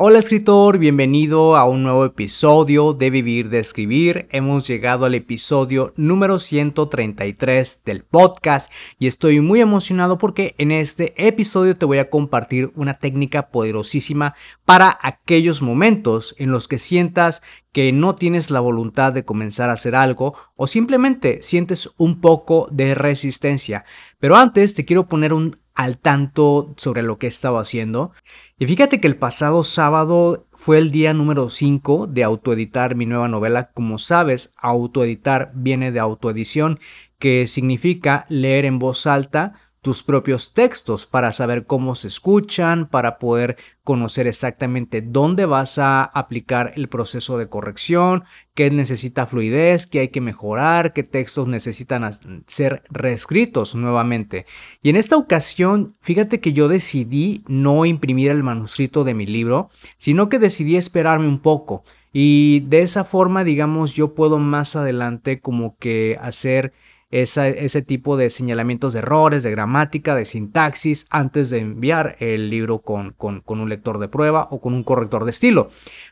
Hola escritor, bienvenido a un nuevo episodio de Vivir de Escribir. Hemos llegado al episodio número 133 del podcast y estoy muy emocionado porque en este episodio te voy a compartir una técnica poderosísima para aquellos momentos en los que sientas que no tienes la voluntad de comenzar a hacer algo o simplemente sientes un poco de resistencia. Pero antes te quiero poner un al tanto sobre lo que he estado haciendo. Y fíjate que el pasado sábado fue el día número 5 de autoeditar mi nueva novela. Como sabes, autoeditar viene de autoedición, que significa leer en voz alta tus propios textos para saber cómo se escuchan, para poder conocer exactamente dónde vas a aplicar el proceso de corrección, qué necesita fluidez, qué hay que mejorar, qué textos necesitan ser reescritos nuevamente. Y en esta ocasión, fíjate que yo decidí no imprimir el manuscrito de mi libro, sino que decidí esperarme un poco. Y de esa forma, digamos, yo puedo más adelante como que hacer ese tipo de señalamientos de errores, de gramática, de sintaxis, antes de enviar el libro con, con, un lector de prueba o con un corrector de estilo.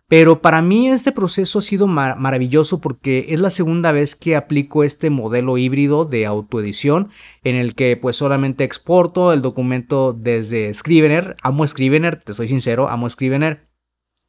Pero para mí este proceso ha sido maravilloso porque es la segunda vez que aplico este modelo híbrido de autoedición en el que pues solamente exporto el documento desde Scrivener. Amo Scrivener, te soy sincero, amo Scrivener.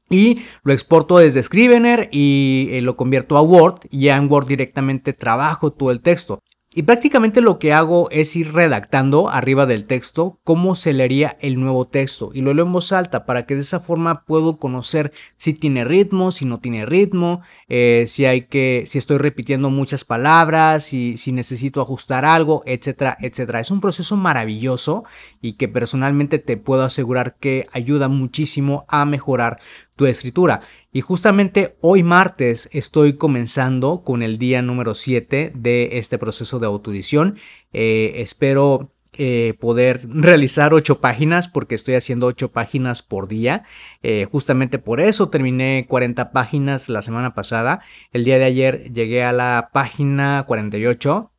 Y lo exporto desde Scrivener y eh, lo convierto a Word y ya en Word directamente trabajo todo el texto. Y prácticamente lo que hago es ir redactando arriba del texto cómo se leería el nuevo texto y lo leo en voz alta para que de esa forma puedo conocer si tiene ritmo, si no tiene ritmo, eh, si hay que, si estoy repitiendo muchas palabras, si, si necesito ajustar algo, etcétera, etcétera. Es un proceso maravilloso y que personalmente te puedo asegurar que ayuda muchísimo a mejorar tu escritura. Y justamente hoy martes estoy comenzando con el día número 7 de este proceso de autoedición. Eh, espero eh, poder realizar 8 páginas porque estoy haciendo 8 páginas por día. Eh, justamente por eso terminé 40 páginas la semana pasada. El día de ayer llegué a la página 48.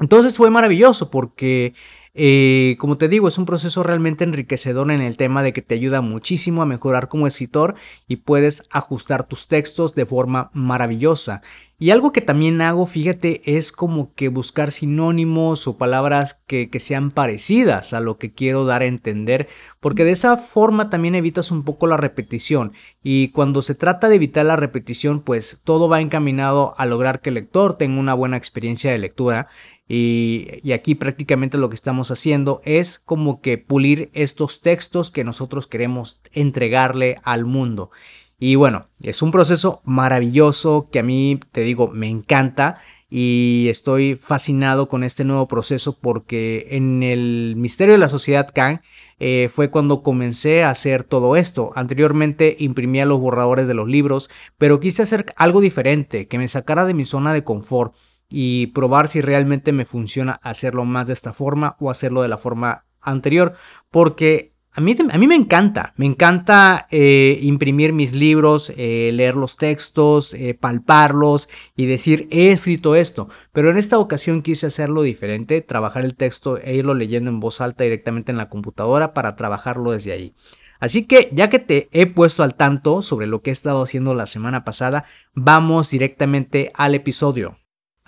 Entonces fue maravilloso porque eh, como te digo, es un proceso realmente enriquecedor en el tema de que te ayuda muchísimo a mejorar como escritor y puedes ajustar tus textos de forma maravillosa. Y algo que también hago, fíjate, es como que buscar sinónimos o palabras que, sean parecidas a lo que quiero dar a entender, porque de esa forma también evitas un poco la repetición. Y cuando se trata de evitar la repetición, pues todo va encaminado a lograr que el lector tenga una buena experiencia de lectura y, aquí prácticamente lo que estamos haciendo es como que pulir estos textos que nosotros queremos entregarle al mundo. Y bueno, es un proceso maravilloso que a mí, te digo, me encanta y estoy fascinado con este nuevo proceso porque en el Misterio de la Sociedad Kang eh, fue cuando comencé a hacer todo esto. Anteriormente imprimía los borradores de los libros, pero quise hacer algo diferente, que me sacara de mi zona de confort y probar si realmente me funciona hacerlo más de esta forma o hacerlo de la forma anterior. Porque a mí, a mí me encanta, me encanta eh, imprimir mis libros, eh, leer los textos, eh, palparlos y decir, he escrito esto. Pero en esta ocasión quise hacerlo diferente, trabajar el texto e irlo leyendo en voz alta directamente en la computadora para trabajarlo desde ahí. Así que ya que te he puesto al tanto sobre lo que he estado haciendo la semana pasada, vamos directamente al episodio.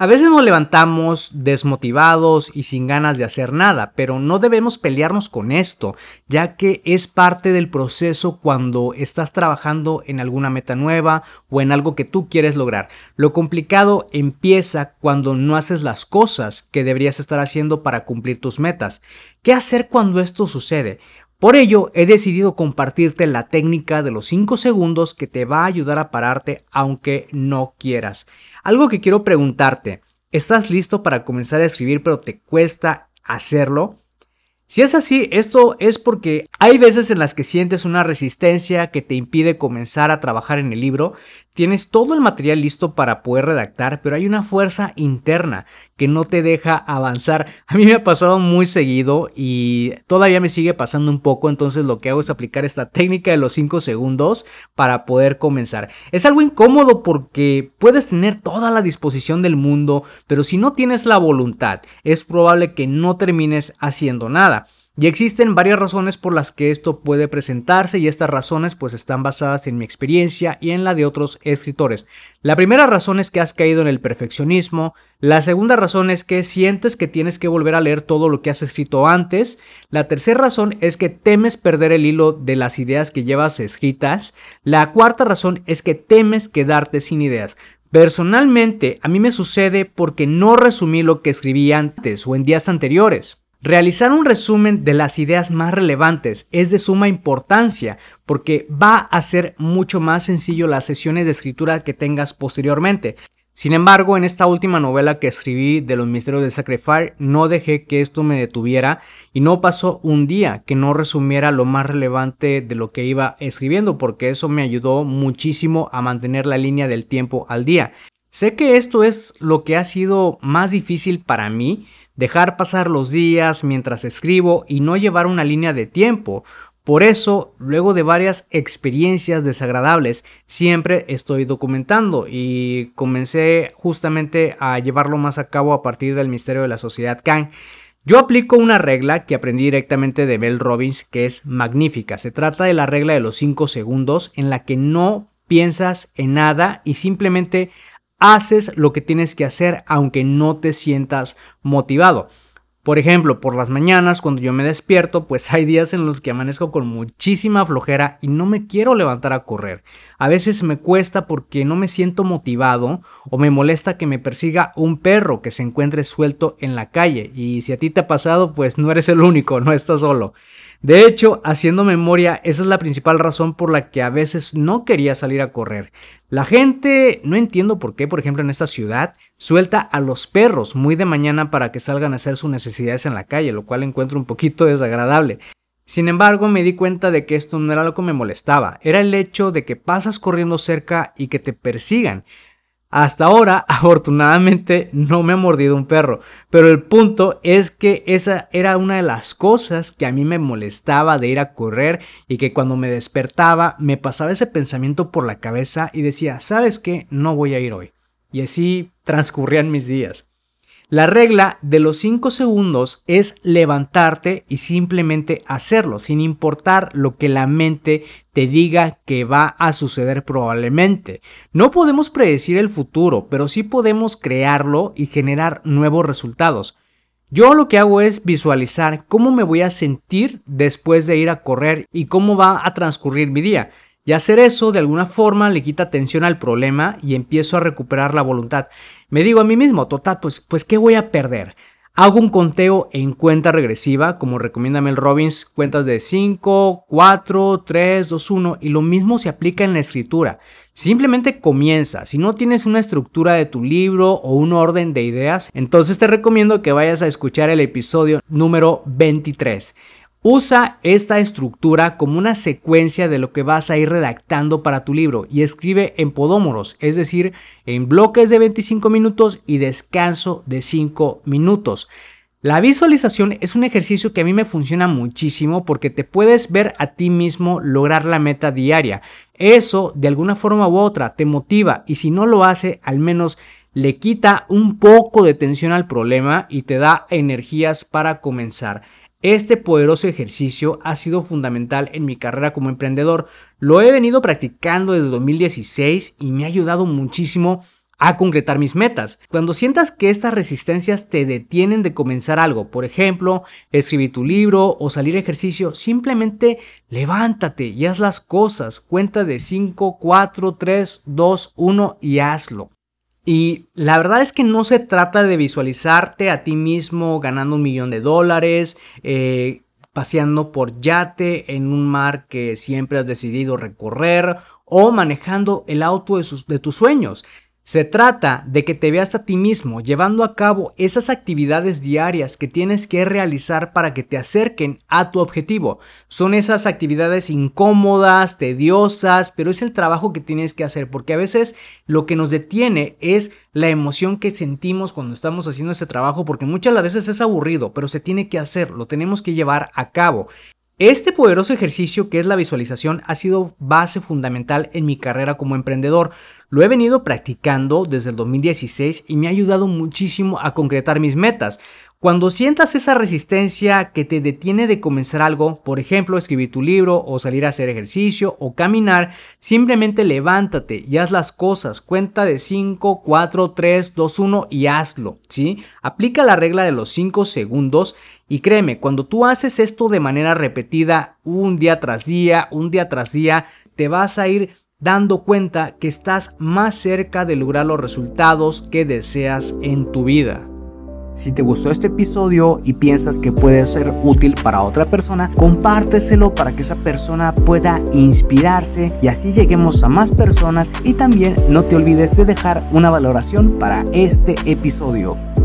A veces nos levantamos desmotivados y sin ganas de hacer nada, pero no debemos pelearnos con esto, ya que es parte del proceso cuando estás trabajando en alguna meta nueva o en algo que tú quieres lograr. Lo complicado empieza cuando no haces las cosas que deberías estar haciendo para cumplir tus metas. ¿Qué hacer cuando esto sucede? Por ello, he decidido compartirte la técnica de los 5 segundos que te va a ayudar a pararte aunque no quieras. Algo que quiero preguntarte, ¿estás listo para comenzar a escribir pero te cuesta hacerlo? Si es así, esto es porque hay veces en las que sientes una resistencia que te impide comenzar a trabajar en el libro, tienes todo el material listo para poder redactar, pero hay una fuerza interna que no te deja avanzar. A mí me ha pasado muy seguido y todavía me sigue pasando un poco, entonces lo que hago es aplicar esta técnica de los 5 segundos para poder comenzar. Es algo incómodo porque puedes tener toda la disposición del mundo, pero si no tienes la voluntad, es probable que no termines haciendo nada. Y existen varias razones por las que esto puede presentarse y estas razones pues están basadas en mi experiencia y en la de otros escritores. La primera razón es que has caído en el perfeccionismo, la segunda razón es que sientes que tienes que volver a leer todo lo que has escrito antes, la tercera razón es que temes perder el hilo de las ideas que llevas escritas, la cuarta razón es que temes quedarte sin ideas. Personalmente, a mí me sucede porque no resumí lo que escribí antes o en días anteriores. Realizar un resumen de las ideas más relevantes es de suma importancia porque va a ser mucho más sencillo las sesiones de escritura que tengas posteriormente. Sin embargo, en esta última novela que escribí de los misterios de Sacrifice, no dejé que esto me detuviera y no pasó un día que no resumiera lo más relevante de lo que iba escribiendo, porque eso me ayudó muchísimo a mantener la línea del tiempo al día. Sé que esto es lo que ha sido más difícil para mí, dejar pasar los días mientras escribo y no llevar una línea de tiempo. Por eso, luego de varias experiencias desagradables, siempre estoy documentando y comencé justamente a llevarlo más a cabo a partir del misterio de la sociedad Kang. Yo aplico una regla que aprendí directamente de Mel Robbins que es magnífica. Se trata de la regla de los 5 segundos en la que no piensas en nada y simplemente haces lo que tienes que hacer aunque no te sientas motivado. Por ejemplo, por las mañanas cuando yo me despierto, pues hay días en los que amanezco con muchísima flojera y no me quiero levantar a correr. A veces me cuesta porque no me siento motivado o me molesta que me persiga un perro que se encuentre suelto en la calle. Y si a ti te ha pasado, pues no eres el único, no estás solo. De hecho, haciendo memoria, esa es la principal razón por la que a veces no quería salir a correr. La gente, no entiendo por qué, por ejemplo, en esta ciudad, suelta a los perros muy de mañana para que salgan a hacer sus necesidades en la calle, lo cual encuentro un poquito desagradable. Sin embargo, me di cuenta de que esto no era lo que me molestaba, era el hecho de que pasas corriendo cerca y que te persigan. Hasta ahora, afortunadamente, no me ha mordido un perro, pero el punto es que esa era una de las cosas que a mí me molestaba de ir a correr y que cuando me despertaba me pasaba ese pensamiento por la cabeza y decía, ¿sabes qué? No voy a ir hoy. Y así transcurrían mis días. La regla de los 5 segundos es levantarte y simplemente hacerlo, sin importar lo que la mente te diga que va a suceder probablemente. No podemos predecir el futuro, pero sí podemos crearlo y generar nuevos resultados. Yo lo que hago es visualizar cómo me voy a sentir después de ir a correr y cómo va a transcurrir mi día. Y hacer eso de alguna forma le quita atención al problema y empiezo a recuperar la voluntad. Me digo a mí mismo, total, pues, pues ¿qué voy a perder? Hago un conteo en cuenta regresiva, como recomienda Mel Robbins, cuentas de 5, 4, 3, 2, 1, y lo mismo se aplica en la escritura. Simplemente comienza. Si no tienes una estructura de tu libro o un orden de ideas, entonces te recomiendo que vayas a escuchar el episodio número 23. Usa esta estructura como una secuencia de lo que vas a ir redactando para tu libro y escribe en podómoros, es decir, en bloques de 25 minutos y descanso de 5 minutos. La visualización es un ejercicio que a mí me funciona muchísimo porque te puedes ver a ti mismo lograr la meta diaria. Eso, de alguna forma u otra, te motiva y si no lo hace, al menos le quita un poco de tensión al problema y te da energías para comenzar. Este poderoso ejercicio ha sido fundamental en mi carrera como emprendedor. Lo he venido practicando desde 2016 y me ha ayudado muchísimo a concretar mis metas. Cuando sientas que estas resistencias te detienen de comenzar algo, por ejemplo, escribir tu libro o salir a ejercicio, simplemente levántate y haz las cosas. Cuenta de 5, 4, 3, 2, 1 y hazlo. Y la verdad es que no se trata de visualizarte a ti mismo ganando un millón de dólares, eh, paseando por yate en un mar que siempre has decidido recorrer o manejando el auto de, de tus sueños. Se trata de que te veas a ti mismo llevando a cabo esas actividades diarias que tienes que realizar para que te acerquen a tu objetivo. Son esas actividades incómodas, tediosas, pero es el trabajo que tienes que hacer porque a veces lo que nos detiene es la emoción que sentimos cuando estamos haciendo ese trabajo porque muchas veces es aburrido, pero se tiene que hacer, lo tenemos que llevar a cabo. Este poderoso ejercicio que es la visualización ha sido base fundamental en mi carrera como emprendedor. Lo he venido practicando desde el 2016 y me ha ayudado muchísimo a concretar mis metas. Cuando sientas esa resistencia que te detiene de comenzar algo, por ejemplo, escribir tu libro o salir a hacer ejercicio o caminar, simplemente levántate y haz las cosas. Cuenta de 5, 4, 3, 2, 1 y hazlo, ¿sí? Aplica la regla de los 5 segundos y créeme, cuando tú haces esto de manera repetida, un día tras día, un día tras día, te vas a ir dando cuenta que estás más cerca de lograr los resultados que deseas en tu vida. Si te gustó este episodio y piensas que puede ser útil para otra persona, compárteselo para que esa persona pueda inspirarse y así lleguemos a más personas y también no te olvides de dejar una valoración para este episodio.